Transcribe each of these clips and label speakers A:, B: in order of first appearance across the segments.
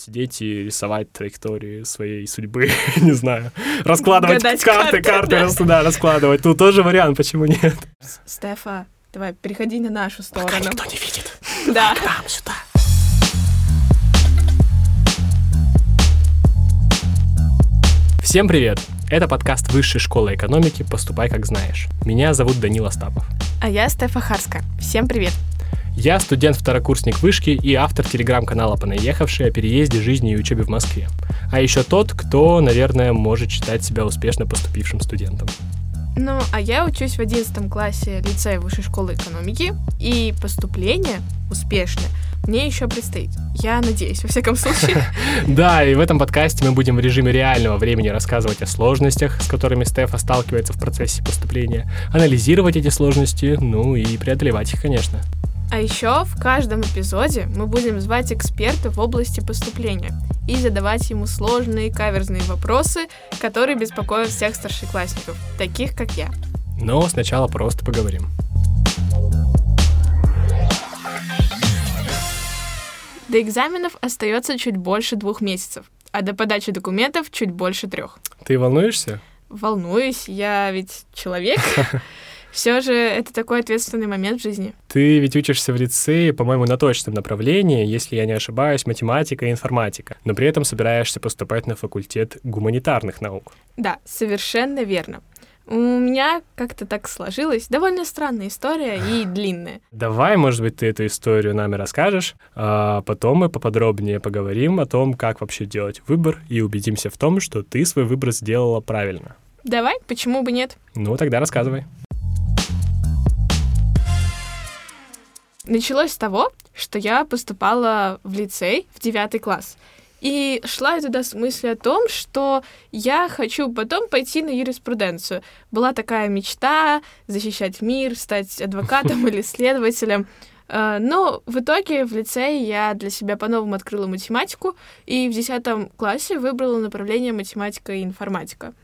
A: сидеть и рисовать траектории своей судьбы, не знаю, раскладывать
B: Гадать
A: карты,
B: карты,
A: карты,
B: да.
A: да, раскладывать. Тут тоже вариант, почему нет?
B: Стефа, давай, переходи на нашу сторону.
A: Никто не видит.
B: Да.
A: Там, сюда. Всем привет! Это подкаст Высшей школы экономики «Поступай, как знаешь». Меня зовут Данил Остапов.
B: А я Стефа Харска. Всем привет.
A: Я студент-второкурсник вышки и автор телеграм-канала «Понаехавший» о переезде, жизни и учебе в Москве. А еще тот, кто, наверное, может считать себя успешно поступившим студентом.
B: Ну, а я учусь в 11 классе лицея Высшей школы экономики, и поступление успешное мне еще предстоит. Я надеюсь, во всяком случае.
A: Да, и в этом подкасте мы будем в режиме реального времени рассказывать о сложностях, с которыми Стефа сталкивается в процессе поступления, анализировать эти сложности, ну и преодолевать их, конечно.
B: А еще в каждом эпизоде мы будем звать эксперта в области поступления и задавать ему сложные каверзные вопросы, которые беспокоят всех старшеклассников, таких как я.
A: Но сначала просто поговорим.
B: До экзаменов остается чуть больше двух месяцев, а до подачи документов чуть больше трех.
A: Ты волнуешься?
B: Волнуюсь, я ведь человек. Все же это такой ответственный момент в жизни.
A: Ты ведь учишься в лицее, по-моему, на точном направлении, если я не ошибаюсь, математика и информатика, но при этом собираешься поступать на факультет гуманитарных наук.
B: Да, совершенно верно. У меня как-то так сложилось. Довольно странная история и длинная.
A: Давай, может быть, ты эту историю нами расскажешь, а потом мы поподробнее поговорим о том, как вообще делать выбор, и убедимся в том, что ты свой выбор сделала правильно.
B: Давай, почему бы нет?
A: Ну, тогда рассказывай.
B: Началось с того, что я поступала в лицей в девятый класс. И шла я туда с мыслью о том, что я хочу потом пойти на юриспруденцию. Была такая мечта защищать мир, стать адвокатом или следователем. Э, Но в итоге в лицее я для себя по-новому открыла математику и в 10 классе выбрала направление математика и информатика.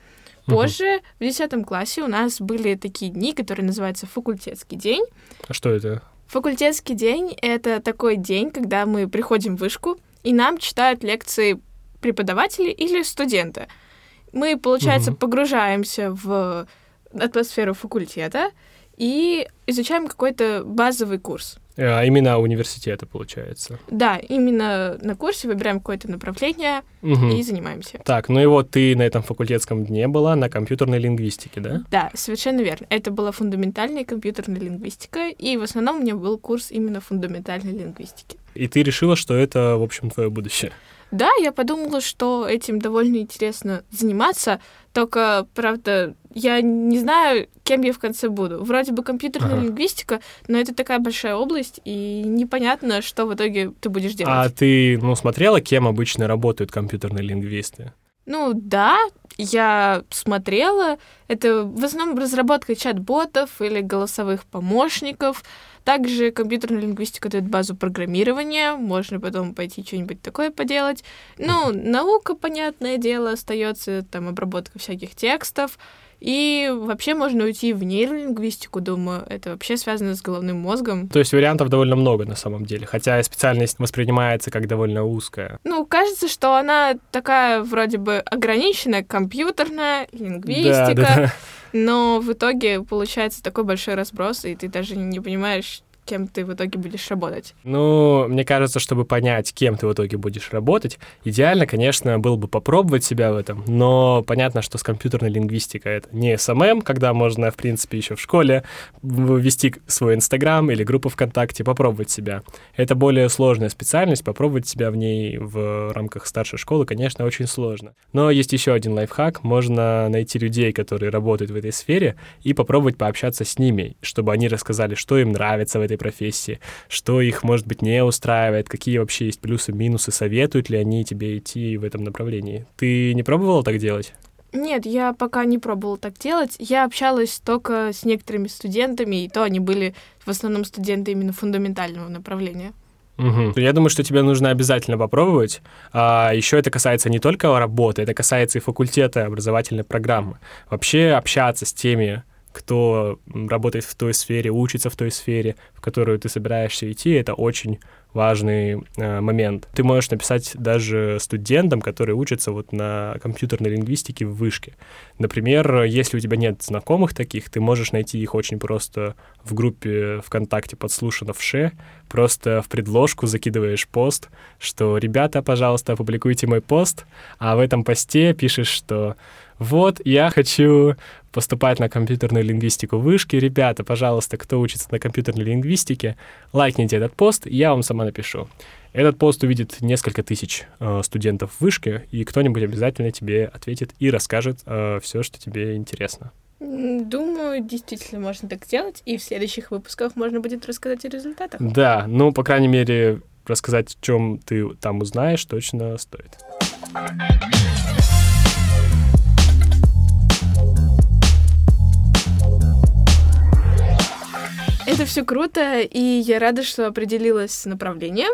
B: Позже, в 10 классе, у нас были такие дни, которые называются факультетский день.
A: А что это?
B: Факультетский день — это такой день, когда мы приходим в вышку, и нам читают лекции преподаватели или студенты. Мы, получается,
A: Мгм.
B: погружаемся в атмосферу факультета и изучаем какой-то базовый курс.
A: А именно университета, получается.
B: Да, именно на курсе выбираем какое-то направление
A: Мгм.
B: и занимаемся.
A: Так, ну и вот ты на этом факультетском дне была на компьютерной лингвистике, да?
B: Да, совершенно верно. Это была фундаментальная компьютерная лингвистика, и в основном у меня был курс именно фундаментальной лингвистики.
A: И ты решила, что это, в общем, твое будущее.
B: Да, я подумала, что этим довольно интересно заниматься, только, правда, я не знаю, кем я в конце буду. Вроде бы компьютерная
A: Ага.
B: лингвистика, но это такая большая область, и непонятно, что в итоге ты будешь делать.
A: А ты, ну, смотрела, кем обычно работают компьютерные лингвисты?
B: Ну да, я смотрела. Это в основном разработка чат-ботов или голосовых помощников. Также компьютерная лингвистика дает базу программирования, можно потом пойти что-нибудь такое поделать. Ну, наука, понятное дело, остается там обработка всяких текстов. И вообще можно уйти в нейролингвистику, думаю, это вообще связано с головным мозгом.
A: То есть вариантов довольно много на самом деле, хотя специальность воспринимается как довольно узкая.
B: Ну, кажется, что она такая вроде бы ограниченная, компьютерная, лингвистика.
A: Да, да.
B: Но в итоге получается такой большой разброс, и ты даже не понимаешь, кем ты в итоге будешь работать.
A: Ну, мне кажется, чтобы понять, кем ты в итоге будешь работать, идеально, конечно, было бы попробовать себя в этом, но понятно, что с компьютерной лингвистикой это не СММ, когда можно, в принципе, еще в школе вести свой Инстаграм или группу ВКонтакте, попробовать себя. Это более сложная специальность, попробовать себя в ней в рамках старшей школы, конечно, очень сложно. Но есть еще один лайфхак, можно найти людей, которые работают в этой сфере, и попробовать пообщаться с ними, чтобы они рассказали, что им нравится в этой профессии, что их, может быть, не устраивает, какие вообще есть плюсы, минусы, советуют ли они тебе идти в этом направлении. Ты не пробовала так делать?
B: Нет, я пока не пробовала так делать. Я общалась только с некоторыми студентами, и то они были в основном студенты именно фундаментального направления.
A: Мгм. Я думаю, что тебе нужно обязательно попробовать. А еще это касается не только работы, это касается и факультета образовательной программы. Вообще общаться с теми, кто работает в той сфере, учится в той сфере, в которую ты собираешься идти, это очень важный э, момент. Ты можешь написать даже студентам, которые учатся вот на компьютерной лингвистике в вышке. Например, если у тебя нет знакомых таких, ты можешь найти их очень просто в группе ВКонтакте подслушано в ше, просто в предложку закидываешь пост, что «Ребята, пожалуйста, опубликуйте мой пост», а в этом посте пишешь, что вот, я хочу поступать на компьютерную лингвистику вышки. Ребята, пожалуйста, кто учится на компьютерной лингвистике, лайкните этот пост, я вам сама напишу. Этот пост увидит несколько тысяч э, студентов вышки, и кто-нибудь обязательно тебе ответит и расскажет э, все, что тебе интересно.
B: Думаю, действительно можно так сделать, и в следующих выпусках можно будет рассказать о результатах.
A: Да, ну, по крайней мере, рассказать, о чем ты там узнаешь, точно стоит.
B: Это все круто, и я рада, что определилась с направлением.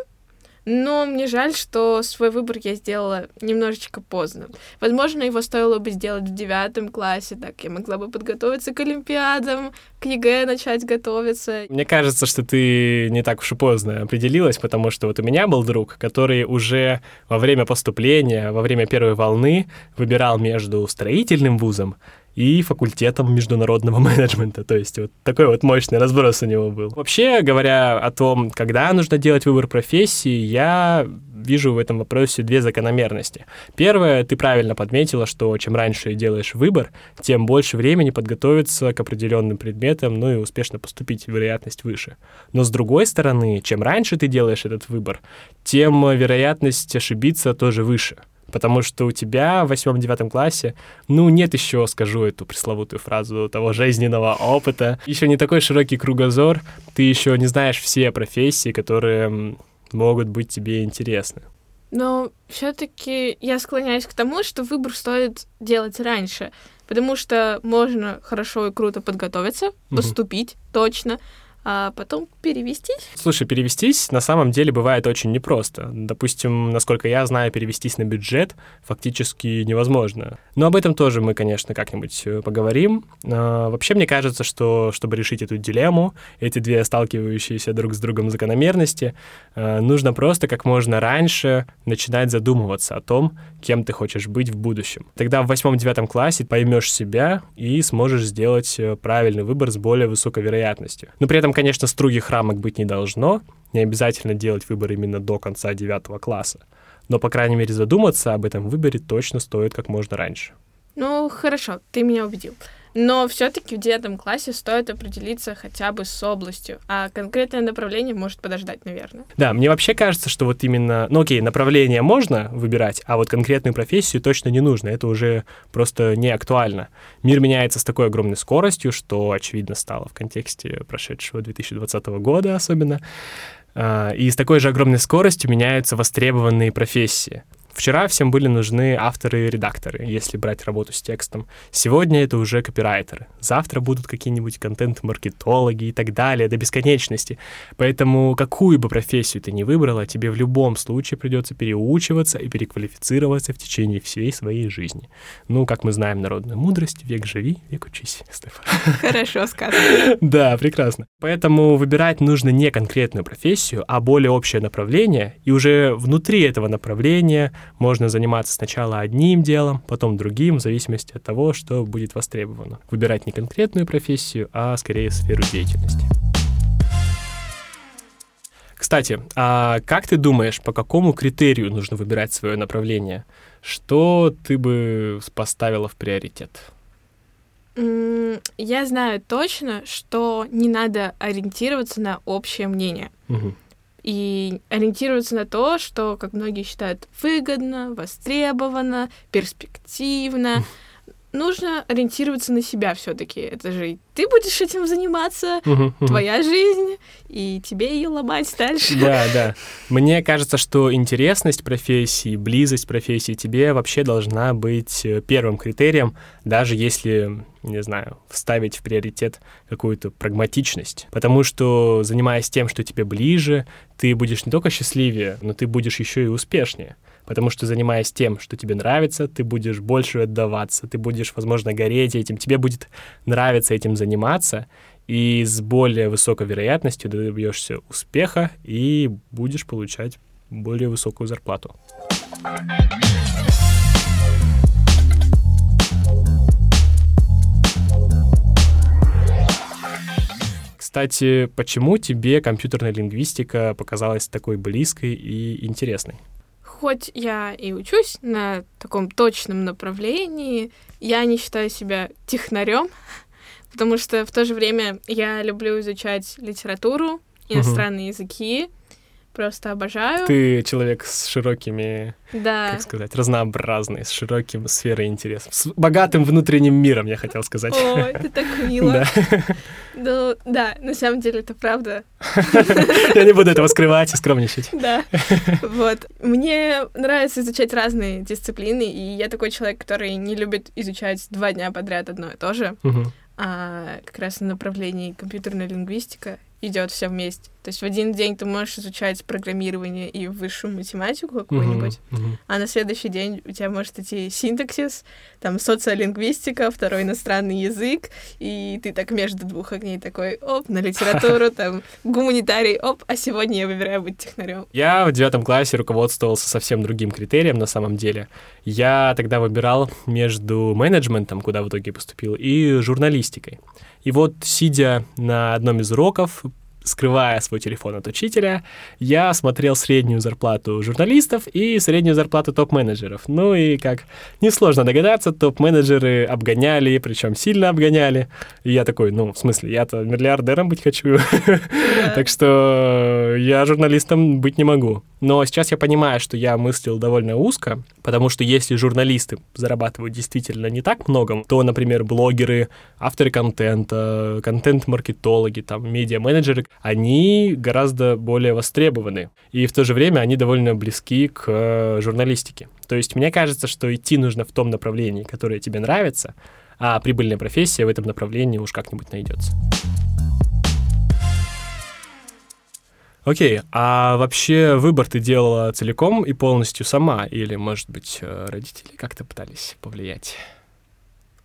B: Но мне жаль, что свой выбор я сделала немножечко поздно. Возможно, его стоило бы сделать в девятом классе, так я могла бы подготовиться к Олимпиадам, к ЕГЭ начать готовиться.
A: Мне кажется, что ты не так уж и поздно определилась, потому что вот у меня был друг, который уже во время поступления, во время первой волны выбирал между строительным вузом и факультетом международного менеджмента. То есть вот такой вот мощный разброс у него был. Вообще, говоря о том, когда нужно делать выбор профессии, я вижу в этом вопросе две закономерности. Первое, ты правильно подметила, что чем раньше делаешь выбор, тем больше времени подготовиться к определенным предметам, ну и успешно поступить, вероятность выше. Но с другой стороны, чем раньше ты делаешь этот выбор, тем вероятность ошибиться тоже выше потому что у тебя в восьмом-девятом классе, ну, нет еще, скажу эту пресловутую фразу, того жизненного опыта, еще не такой широкий кругозор, ты еще не знаешь все профессии, которые могут быть тебе интересны.
B: Но все-таки я склоняюсь к тому, что выбор стоит делать раньше, потому что можно хорошо и круто подготовиться, поступить угу. точно, а потом перевестись?
A: Слушай, перевестись на самом деле бывает очень непросто. Допустим, насколько я знаю, перевестись на бюджет фактически невозможно. Но об этом тоже мы, конечно, как-нибудь э, поговорим. А, вообще, мне кажется, что чтобы решить эту дилемму, эти две сталкивающиеся друг с другом закономерности, э, нужно просто как можно раньше начинать задумываться о том, кем ты хочешь быть в будущем. Тогда в восьмом-девятом классе поймешь себя и сможешь сделать э, правильный выбор с более высокой вероятностью. Но при этом там, конечно, строгих рамок быть не должно. Не обязательно делать выбор именно до конца девятого класса. Но, по крайней мере, задуматься об этом выборе точно стоит как можно раньше.
B: Ну, хорошо, ты меня убедил. Но все-таки в девятом классе стоит определиться хотя бы с областью, а конкретное направление может подождать, наверное.
A: Да, мне вообще кажется, что вот именно, ну окей, направление можно выбирать, а вот конкретную профессию точно не нужно, это уже просто не актуально. Мир меняется с такой огромной скоростью, что очевидно стало в контексте прошедшего 2020 года особенно. А, и с такой же огромной скоростью меняются востребованные профессии. Вчера всем были нужны авторы и редакторы, если брать работу с текстом. Сегодня это уже копирайтеры. Завтра будут какие-нибудь контент-маркетологи и так далее, до бесконечности. Поэтому какую бы профессию ты ни выбрала, тебе в любом случае придется переучиваться и переквалифицироваться в течение всей своей жизни. Ну, как мы знаем народную мудрость, век живи, век учись, Стефан.
B: Хорошо сказано.
A: Да, прекрасно. Поэтому выбирать нужно не конкретную профессию, а более общее направление, и уже внутри этого направления можно заниматься сначала одним делом, потом другим, в зависимости от того, что будет востребовано. Выбирать не конкретную профессию, а скорее сферу деятельности. Кстати, а как ты думаешь, по какому критерию нужно выбирать свое направление? Что ты бы поставила в приоритет?
B: Я знаю точно, что не надо ориентироваться на общее мнение. Угу и ориентироваться на то, что, как многие считают, выгодно, востребовано, перспективно. Нужно ориентироваться на себя все-таки. Это же ты будешь этим заниматься, твоя жизнь, и тебе ее ломать дальше.
A: Да, да. Мне кажется, что интересность профессии, близость профессии тебе вообще должна быть э, первым критерием, даже если не знаю, вставить в приоритет какую-то прагматичность. Потому что, занимаясь тем, что тебе ближе, ты будешь не только счастливее, но ты будешь еще и успешнее. Потому что, занимаясь тем, что тебе нравится, ты будешь больше отдаваться, ты будешь, возможно, гореть этим, тебе будет нравиться этим заниматься, и с более высокой вероятностью добьешься успеха и будешь получать более высокую зарплату. Кстати, почему тебе компьютерная лингвистика показалась такой близкой и интересной?
B: Хоть я и учусь на таком точном направлении, я не считаю себя технарем, потому что в то же время я люблю изучать литературу, иностранные угу. языки, Просто обожаю.
A: Ты человек с широкими,
B: да.
A: как сказать, разнообразный, с широким сферой интересов, с богатым внутренним миром, я хотел сказать.
B: О, это так мило. Да. Ну, да, на самом деле это правда.
A: Я не буду этого скрывать и скромничать.
B: Да. Вот. Мне нравится изучать разные дисциплины, и я такой человек, который не любит изучать два дня подряд одно и то же. А как раз на направлении компьютерная лингвистика идет все вместе. То есть в один день ты можешь изучать программирование и высшую математику какую-нибудь, uh-huh, uh-huh. а на следующий день у тебя может идти синтаксис, там социолингвистика, второй иностранный язык, и ты так между двух огней такой, оп, на литературу, там, гуманитарий, оп, а сегодня я выбираю быть технарем.
A: Я в девятом классе руководствовался совсем другим критерием на самом деле. Я тогда выбирал между менеджментом, куда в итоге поступил, и журналистикой. И вот, сидя на одном из уроков, скрывая свой телефон от учителя, я смотрел среднюю зарплату журналистов и среднюю зарплату топ-менеджеров. Ну и, как несложно догадаться, топ-менеджеры обгоняли, причем сильно обгоняли. И я такой, ну, в смысле, я-то миллиардером быть хочу. Так что я журналистом быть не могу. Но сейчас я понимаю, что я мыслил довольно узко, потому что если журналисты зарабатывают действительно не так много, то, например, блогеры, авторы контента, контент-маркетологи, там, медиа-менеджеры, они гораздо более востребованы. И в то же время они довольно близки к э, журналистике. То есть мне кажется, что идти нужно в том направлении, которое тебе нравится, а прибыльная профессия в этом направлении уж как-нибудь найдется. Окей, а вообще выбор ты делала целиком и полностью сама, или, может быть, э, родители как-то пытались повлиять?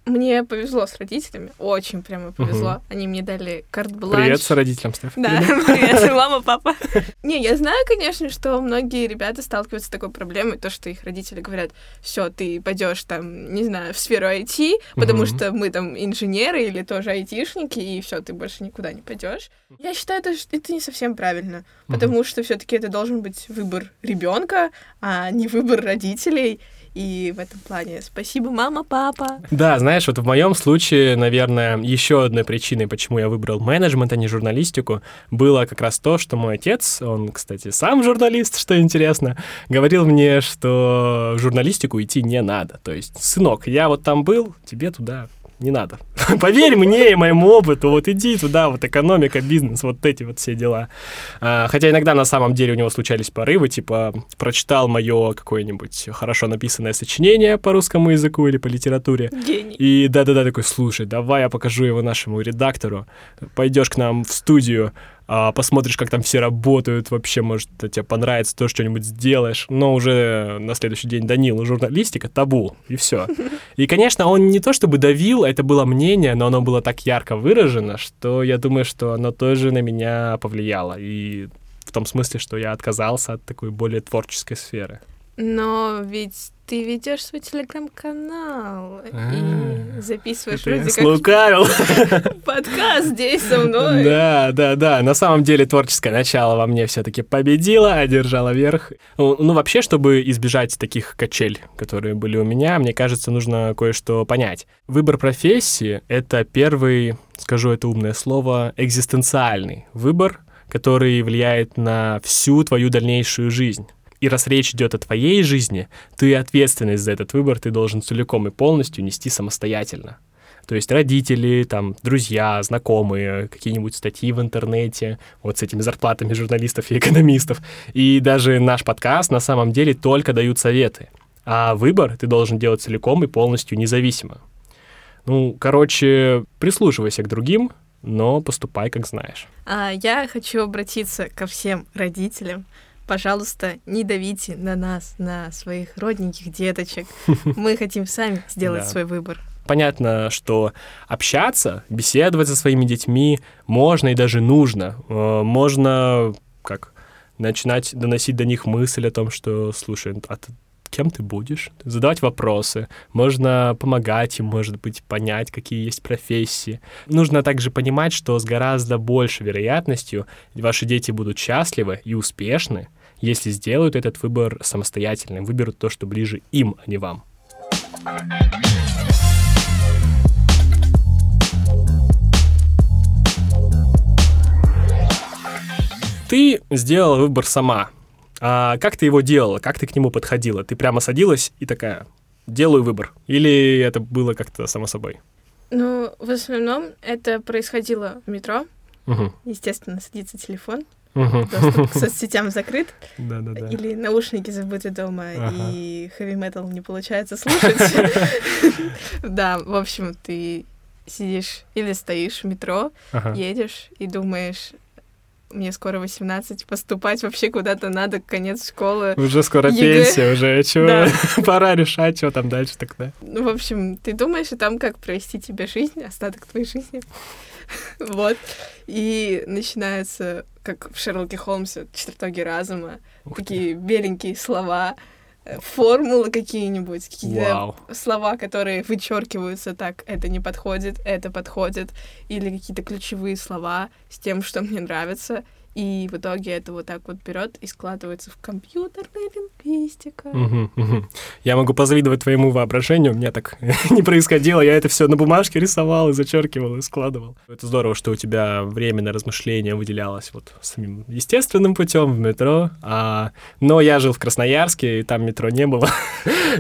B: Мне повезло с родителями, очень прямо повезло. Угу. Они мне дали карт-бланш.
A: Привет с родителям, Стеф.
B: Да, привет, мама, папа. Не, я знаю, конечно, что многие ребята сталкиваются с такой проблемой, то, что их родители говорят, все, ты пойдешь там, не знаю, в сферу IT, потому что мы там инженеры или тоже айтишники, и все, ты больше никуда не пойдешь. Я считаю, это, это не совсем правильно, потому что все-таки это должен быть выбор ребенка, а не выбор родителей. И в этом плане спасибо, мама, папа.
A: Да, знаешь, вот в моем случае, наверное, еще одной причиной, почему я выбрал менеджмент, а не журналистику, было как раз то, что мой отец, он, кстати, сам журналист, что интересно, говорил мне, что в журналистику идти не надо. То есть, сынок, я вот там был, тебе туда не надо. Поверь мне и моему опыту, вот иди туда, вот экономика, бизнес, вот эти вот все дела. А, хотя иногда на самом деле у него случались порывы, типа прочитал мое какое-нибудь хорошо написанное сочинение по русскому языку или по литературе.
B: Гений.
A: И да-да-да, такой, слушай, давай я покажу его нашему редактору, пойдешь к нам в студию, посмотришь, как там все работают, вообще, может, тебе понравится, то что-нибудь сделаешь. Но уже на следующий день Данил, журналистика, табу, и все. И, конечно, он не то чтобы давил, это было мнение, но оно было так ярко выражено, что я думаю, что оно тоже на меня повлияло. И в том смысле, что я отказался от такой более творческой сферы.
B: Но ведь ты ведешь свой телеграм-канал и а, записываешь вроде
A: как
B: подкаст здесь со мной.
A: Да, да, да. На самом деле творческое начало во мне все-таки победило, одержало верх. Ну, вообще, чтобы избежать таких качель, которые были у меня, мне кажется, нужно кое-что понять. Выбор профессии — это первый, скажу это умное слово, экзистенциальный выбор, который влияет на всю твою дальнейшую жизнь. И раз речь идет о твоей жизни, ты ответственность за этот выбор ты должен целиком и полностью нести самостоятельно. То есть родители, там, друзья, знакомые, какие-нибудь статьи в интернете, вот с этими зарплатами журналистов и экономистов. И даже наш подкаст на самом деле только дают советы. А выбор ты должен делать целиком и полностью независимо. Ну, короче, прислушивайся к другим, но поступай, как знаешь.
B: А, я хочу обратиться ко всем родителям, пожалуйста, не давите на нас, на своих родненьких деточек. Мы хотим сами сделать
A: Да.
B: свой выбор.
A: Понятно, что общаться, беседовать со своими детьми можно и даже нужно. Э, Можно как начинать доносить до них мысль о том, что, слушай, а ты кем ты будешь? Задавать вопросы. Можно помогать им, может быть, понять, какие есть профессии. Нужно также понимать, что с гораздо большей вероятностью ваши дети будут счастливы и успешны, если сделают этот выбор самостоятельным, выберут то, что ближе им, а не вам. Ты сделала выбор сама. А как ты его делала? Как ты к нему подходила? Ты прямо садилась и такая, делаю выбор? Или это было как-то само собой?
B: Ну, в основном это происходило в метро.
A: Мгм.
B: Естественно, садится телефон,
A: Мгм.
B: доступ к соцсетям закрыт,
A: Да-да-да.
B: или наушники забыты дома,
A: Ага.
B: и хэви-метал не получается слушать. Да, в общем, ты сидишь или стоишь в метро, едешь и думаешь, мне скоро 18, поступать вообще куда-то надо, конец школы.
A: Уже скоро
B: ЕГЭ.
A: пенсия, уже чё?
B: Да.
A: Пора решать, что там дальше тогда.
B: Ну, в общем, ты думаешь о том, как провести тебе жизнь, остаток твоей жизни. Вот. И начинается, как в Шерлоке Холмсе, чертоги разума,
A: Ух ты.
B: такие беленькие слова, э, формулы какие-нибудь, какие-то слова, которые вычеркиваются так, это не подходит, это подходит, или какие-то ключевые слова с тем, что мне нравится. И в итоге это вот так вот берет и складывается в компьютерная лингвистика.
A: Я могу позавидовать твоему воображению, у меня так не происходило, я это все на бумажке рисовал и зачеркивал и складывал. Это здорово, что у тебя время на размышления выделялось вот самим естественным путем в метро, а... но я жил в Красноярске, и там метро не было.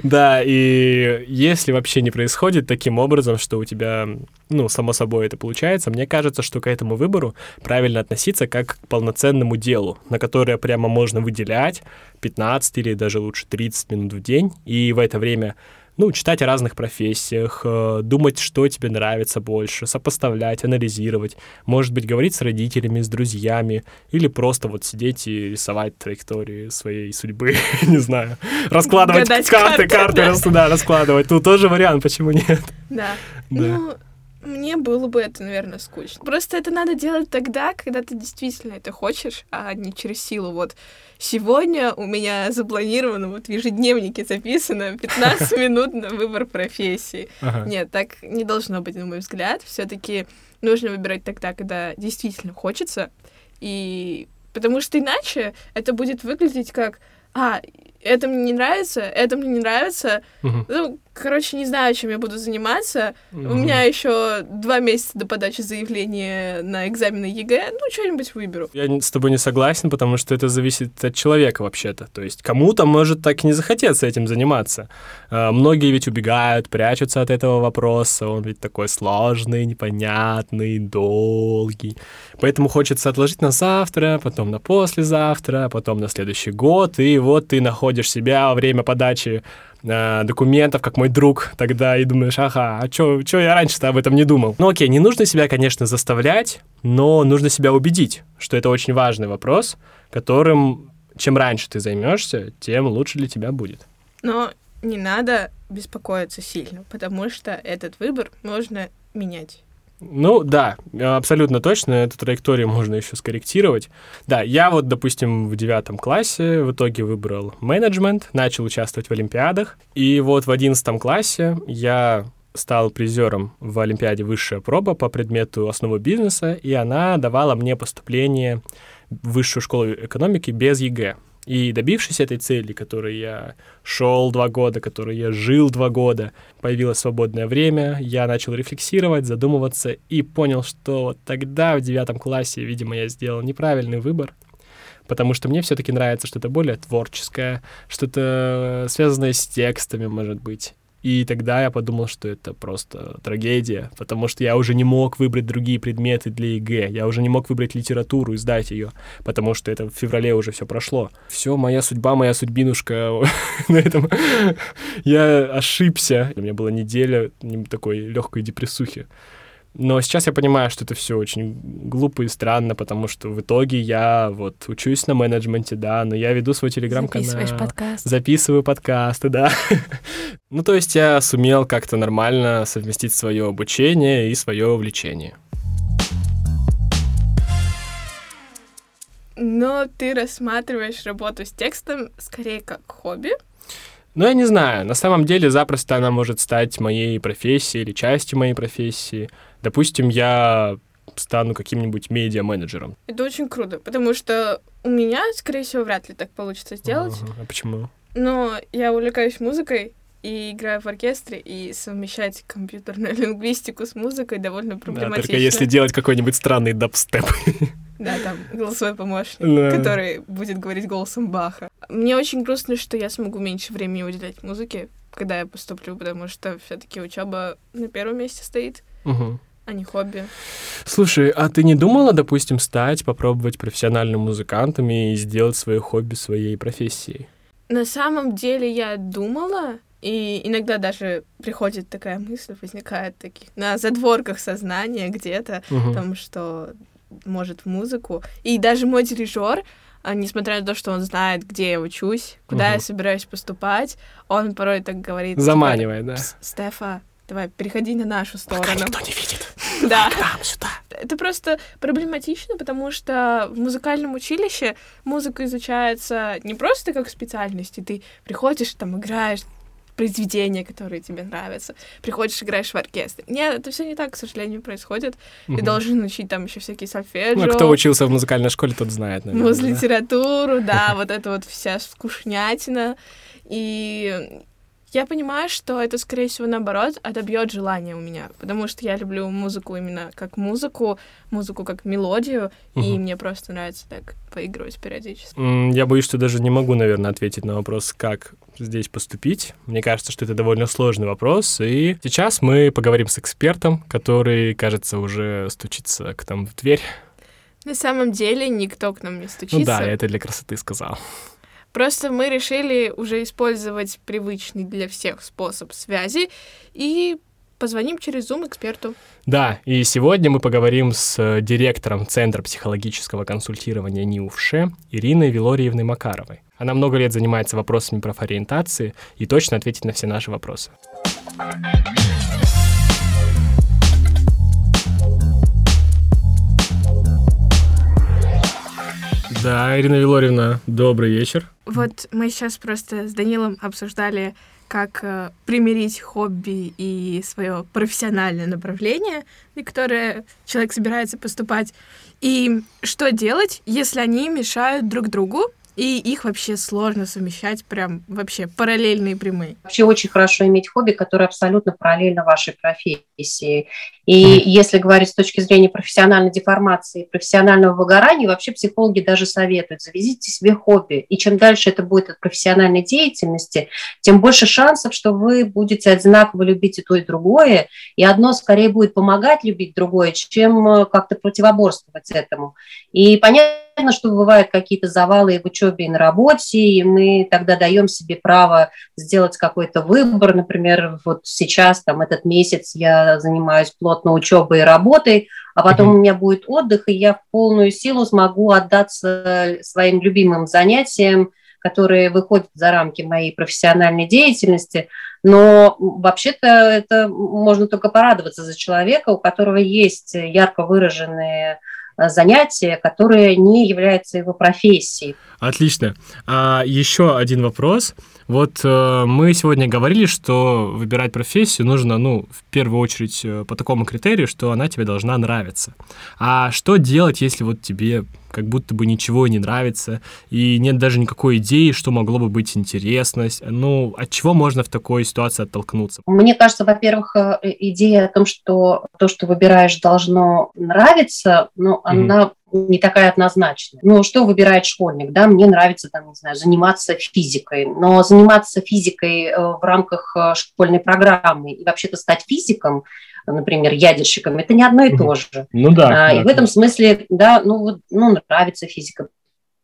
A: Да, и если вообще не происходит таким образом, что у тебя, ну, само собой это получается, мне кажется, что к этому выбору правильно относиться как к полноценному делу, на которое прямо можно выделять 15 или даже лучше 30 минут в день, и в это время ну, читать о разных профессиях, э, думать, что тебе нравится больше, сопоставлять, анализировать, может быть, говорить с родителями, с друзьями, или просто вот сидеть и рисовать траектории своей судьбы, не знаю, раскладывать
B: Гадать
A: карты,
B: карты,
A: карты,
B: да.
A: рас- да, раскладывать. Ну, тоже вариант, почему нет?
B: Да.
A: Да.
B: Ну, мне было бы это, наверное, скучно. Просто это надо делать тогда, когда ты действительно это хочешь, а не через силу. Вот сегодня у меня запланировано, вот в ежедневнике записано 15 минут на выбор профессии.
A: Ага.
B: Нет, так не должно быть, на мой взгляд. Все-таки нужно выбирать тогда, когда действительно хочется. И потому что иначе это будет выглядеть как а, это мне не нравится, это мне не нравится.
A: Мгм.
B: Ну, короче, не знаю, чем я буду заниматься. У
A: Мгм.
B: меня еще два месяца до подачи заявления на экзамены ЕГЭ. Ну, что-нибудь выберу.
A: Я с тобой не согласен, потому что это зависит от человека вообще-то. То есть кому-то может так и не захотеться этим заниматься. А, Многие ведь убегают, прячутся от этого вопроса. Он ведь такой сложный, непонятный, долгий. Поэтому хочется отложить на завтра, потом на послезавтра, потом на следующий год. И вот ты находишь себя во время подачи э, документов, как мой друг тогда, и думаешь, ага, а чё, чё я раньше-то об этом не думал? Ну окей, не нужно себя, конечно, заставлять, но нужно себя убедить, что это очень важный вопрос, которым чем раньше ты займешься, тем лучше для тебя будет.
B: Но не надо беспокоиться сильно, потому что этот выбор можно менять.
A: Ну да, абсолютно точно, эту траекторию можно еще скорректировать. Да, я вот, допустим, в девятом классе в итоге выбрал менеджмент, начал участвовать в олимпиадах, и вот в одиннадцатом классе я стал призером в Олимпиаде «Высшая проба» по предмету «Основы бизнеса», и она давала мне поступление в Высшую школу экономики без ЕГЭ. И добившись этой цели, которой я шел два года, которой я жил два года, появилось свободное время, я начал рефлексировать, задумываться и понял, что вот тогда, в девятом классе, видимо, я сделал неправильный выбор, потому что мне все-таки нравится что-то более творческое, что-то связанное с текстами, может быть. И тогда я подумал, что это просто трагедия, потому что я уже не мог выбрать другие предметы для ЕГЭ, я уже не мог выбрать литературу и сдать ее, потому что это в феврале уже все прошло. Все, моя судьба, моя судьбинушка на этом. Я ошибся. У меня была неделя такой легкой депрессухи. Но сейчас я понимаю, что это все очень глупо и странно, потому что в итоге я вот учусь на менеджменте, да, но я веду свой телеграм-канал.
B: Записываешь подкаст.
A: Записываю подкасты, да. ну, то есть я сумел как-то нормально совместить свое обучение и свое увлечение.
B: Но ты рассматриваешь работу с текстом скорее как хобби?
A: Ну, я не знаю. На самом деле, запросто она может стать моей профессией или частью моей профессии. Допустим, я стану каким-нибудь медиа-менеджером.
B: Это очень круто, потому что у меня, скорее всего, вряд ли так получится сделать.
A: А почему?
B: Но я увлекаюсь музыкой и играю в оркестре, и совмещать компьютерную лингвистику с музыкой довольно проблематично.
A: Да, только если делать какой-нибудь странный дабстеп.
B: Да, там голосовой помощник, да. который будет говорить голосом Баха. Мне очень грустно, что я смогу меньше времени уделять музыке, когда я поступлю, потому что все-таки учеба на первом месте стоит.
A: Угу
B: а не хобби.
A: Слушай, а ты не думала, допустим, стать, попробовать профессиональным музыкантом и сделать свое хобби своей профессией?
B: На самом деле я думала, и иногда даже приходит такая мысль, возникает таких на задворках сознания где-то, угу. том, что может музыку. И даже мой дирижер, а, несмотря на то, что он знает, где я учусь, куда угу. я собираюсь поступать, он порой так говорит.
A: Типа, Заманивает, да.
B: Стефа, давай, переходи на нашу сторону.
A: Пока никто не видит.
B: Да.
A: Там, сюда.
B: Это просто проблематично, потому что в музыкальном училище музыка изучается не просто как специальность, и ты приходишь, там, играешь, произведения, которые тебе нравятся. Приходишь, играешь в оркестре. Нет, это все не так, к сожалению, происходит. Угу. Ты должен учить там еще всякие сольфеджио.
A: Ну, кто учился в музыкальной школе, тот знает, наверное.
B: Муз-литературу, да, вот это вот вся скучнятина. И я понимаю, что это, скорее всего, наоборот, отобьет желание у меня, потому что я люблю музыку именно как музыку, музыку как мелодию, угу. и мне просто нравится так поигрывать периодически.
A: Я боюсь, что даже не могу, наверное, ответить на вопрос, как здесь поступить. Мне кажется, что это довольно сложный вопрос, и сейчас мы поговорим с экспертом, который, кажется, уже стучится к нам в дверь.
B: На самом деле никто к нам не стучится.
A: Ну да, я это для красоты сказал.
B: Просто мы решили уже использовать привычный для всех способ связи и позвоним через Zoom эксперту.
A: Да, и сегодня мы поговорим с директором Центра психологического консультирования НИУФШЕ Ириной Вилорьевной Макаровой. Она много лет занимается вопросами профориентации и точно ответит на все наши вопросы. Да, Ирина Вилорьевна, добрый вечер.
B: Вот мы сейчас просто с Данилом обсуждали, как э, примирить хобби и свое профессиональное направление, на которое человек собирается поступать, и что делать, если они мешают друг другу, и их вообще сложно совмещать, прям вообще параллельные прямые.
C: Вообще очень хорошо иметь хобби, которое абсолютно параллельно вашей профессии. И если говорить с точки зрения профессиональной деформации, профессионального выгорания, вообще психологи даже советуют, завезите себе хобби. И чем дальше это будет от профессиональной деятельности, тем больше шансов, что вы будете одинаково любить и то, и другое. И одно скорее будет помогать любить другое, чем э, как-то противоборствовать этому. И понятно, Понятно, что бывают какие-то завалы и в учебе, и на работе, и мы тогда даем себе право сделать какой-то выбор. Например, вот сейчас, там, этот месяц я занимаюсь плотно учебой и работой, а потом mm-hmm. у меня будет отдых, и я в полную силу смогу отдаться своим любимым занятиям, которые выходят за рамки моей профессиональной деятельности. Но вообще-то это можно только порадоваться за человека, у которого есть ярко выраженные Э, занятия, которые не являются его профессией.
A: Отлично. А еще один вопрос. Вот э, мы сегодня говорили, что выбирать профессию нужно, ну, в первую очередь э, по такому критерию, что она тебе должна нравиться. А что делать, если вот тебе как будто бы ничего не нравится, и нет даже никакой идеи, что могло бы быть интересно. Ну, от чего можно в такой ситуации оттолкнуться?
C: Мне кажется, во-первых, э, идея о том, что то, что выбираешь, должно нравиться, ну, mm-hmm. она не такая однозначная. Ну, что выбирает школьник, да, мне нравится, там, не знаю, заниматься физикой, но заниматься физикой э, в рамках э, школьной программы и вообще-то стать физиком, например, ядерщиком, это не одно и то же.
A: Ну да.
C: А, и в этом смысле, да, ну, вот, ну, нравится физика,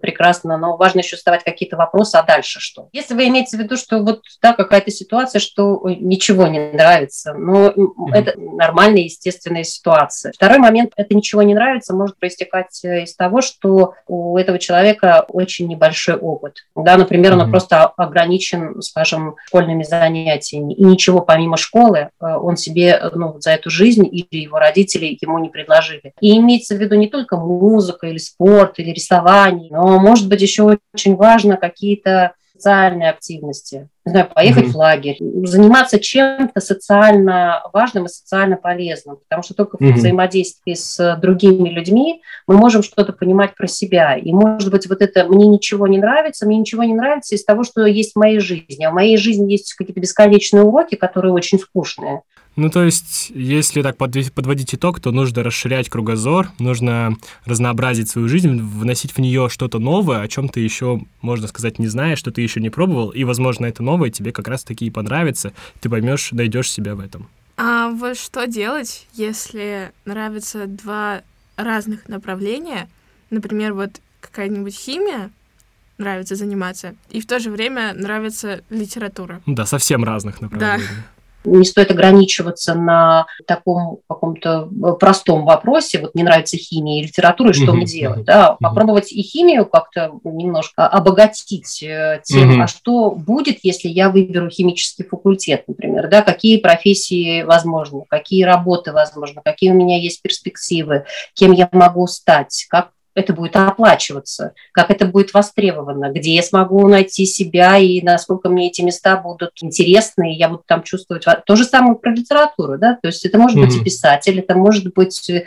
C: прекрасно, но важно еще задавать какие-то вопросы, а дальше что? Если вы имеете в виду, что вот да, какая-то ситуация, что ничего не нравится, но mm-hmm. это нормальная, естественная ситуация. Второй момент, это ничего не нравится, может проистекать э, из того, что у этого человека очень небольшой опыт. Да, например, mm-hmm. он просто ограничен, скажем, школьными занятиями, и ничего помимо школы э, он себе ну, за эту жизнь или его родители ему не предложили. И имеется в виду не только музыка или спорт или рисование, но может быть еще очень важно какие-то социальные активности, не знаю, поехать mm-hmm. в лагерь, заниматься чем-то социально важным и социально полезным, потому что только mm-hmm. в взаимодействии с другими людьми мы можем что-то понимать про себя. И, может быть, вот это «мне ничего не нравится», «мне ничего не нравится» из того, что есть в моей жизни. А в моей жизни есть какие-то бесконечные уроки, которые очень скучные.
A: Ну, то есть, если так подводить итог, то нужно расширять кругозор, нужно разнообразить свою жизнь, вносить в нее что-то новое, о чем ты еще, можно сказать, не знаешь, что ты еще не пробовал, и, возможно, это новое тебе как раз-таки и понравится, ты поймешь, найдешь себя в этом.
B: А вот что делать, если нравятся два разных направления, например, вот какая-нибудь химия, нравится заниматься, и в то же время нравится литература.
A: Да, совсем разных направлений.
C: Да. Не стоит ограничиваться на таком каком-то э, простом вопросе, вот не нравится химия и литература, и что mm-hmm. мне делать, да, попробовать и химию как-то немножко обогатить э, тем, mm-hmm. а что будет, если я выберу химический факультет, например, да, какие профессии возможны, какие работы возможны, какие у меня есть перспективы, кем я могу стать, как это будет оплачиваться, как это будет востребовано, где я смогу найти себя и насколько мне эти места будут интересны, и я буду там чувствовать. То же самое про литературу, да, то есть это может mm-hmm. быть и писатель, это может быть э,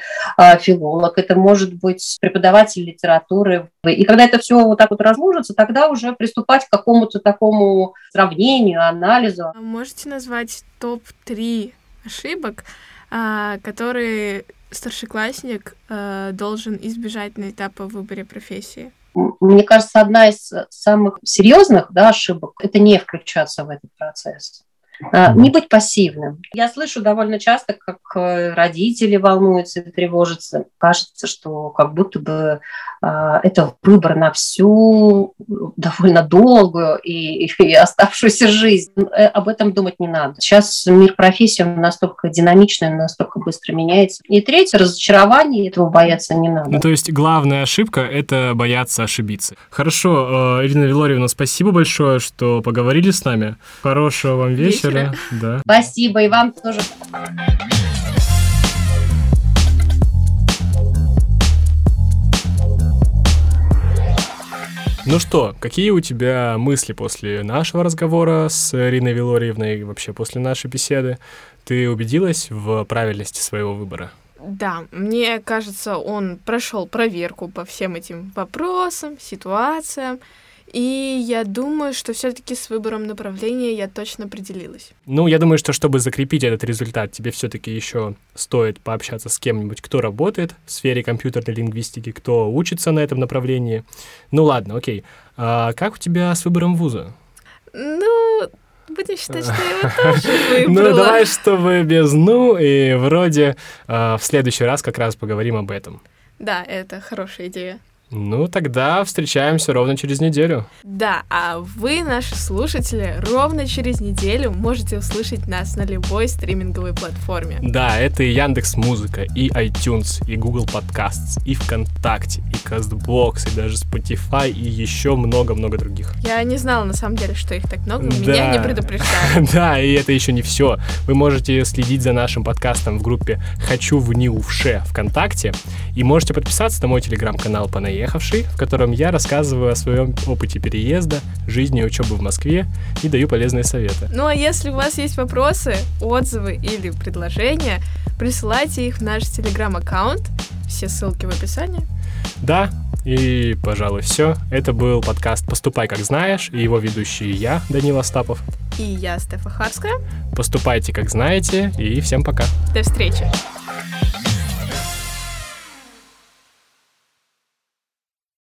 C: филолог, это может быть преподаватель литературы. И когда это все вот так вот разложится, тогда уже приступать к какому-то такому сравнению, анализу.
B: А можете назвать топ-3 ошибок, а, которые старшеклассник э, должен избежать на этапе выбора профессии?
C: Мне кажется, одна из самых серьезных да, ошибок – это не включаться в этот процесс. А, не быть пассивным. Я слышу довольно часто, как э, родители волнуются и тревожатся. Кажется, что как будто бы а, это выбор на всю довольно долгую и, и оставшуюся жизнь. Э, об этом думать не надо. Сейчас мир профессии настолько динамичный, настолько быстро меняется. И третье, разочарование, этого бояться не надо.
A: Ну, то есть главная ошибка – это бояться ошибиться. Хорошо, э, Ирина Вилорьевна, спасибо большое, что поговорили с нами. Хорошего вам вечера вечера. Да.
C: Спасибо, и вам тоже.
A: Ну что, какие у тебя мысли после нашего разговора с Ириной Вилорьевной и вообще после нашей беседы? Ты убедилась в правильности своего выбора?
B: Да, мне кажется, он прошел проверку по всем этим вопросам, ситуациям. И я думаю, что все-таки с выбором направления я точно определилась.
A: Ну, я думаю, что чтобы закрепить этот результат, тебе все-таки еще стоит пообщаться с кем-нибудь, кто работает в сфере компьютерной лингвистики, кто учится на этом направлении. Ну ладно, окей. А как у тебя с выбором вуза?
B: Ну, будем считать, что я его тоже
A: выбрала. Ну, давай, чтобы без «ну», и вроде а, в следующий раз как раз поговорим об этом.
B: Да, это хорошая идея.
A: Ну, тогда встречаемся ровно через неделю.
B: Да, а вы, наши слушатели, ровно через неделю можете услышать нас на любой стриминговой платформе.
A: Да, это и Яндекс Музыка, и iTunes, и Google Podcasts, и ВКонтакте, и CastBox, и даже Spotify, и еще много-много других.
B: Я не знала, на самом деле, что их так много, да. меня не предупреждали.
A: Да, и это еще не все. Вы можете следить за нашим подкастом в группе «Хочу в Ниувше» ВКонтакте, и можете подписаться на мой телеграм-канал по «Понаехавший», в котором я рассказываю о своем опыте переезда, жизни и учебы в Москве и даю полезные советы.
B: Ну а если у вас есть вопросы, отзывы или предложения, присылайте их в наш телеграм-аккаунт. Все ссылки в описании.
A: Да, и, пожалуй, все. Это был подкаст «Поступай, как знаешь», и его ведущий я, Данил Остапов.
B: И я, Стефа Харская.
A: Поступайте, как знаете, и всем пока.
B: До встречи.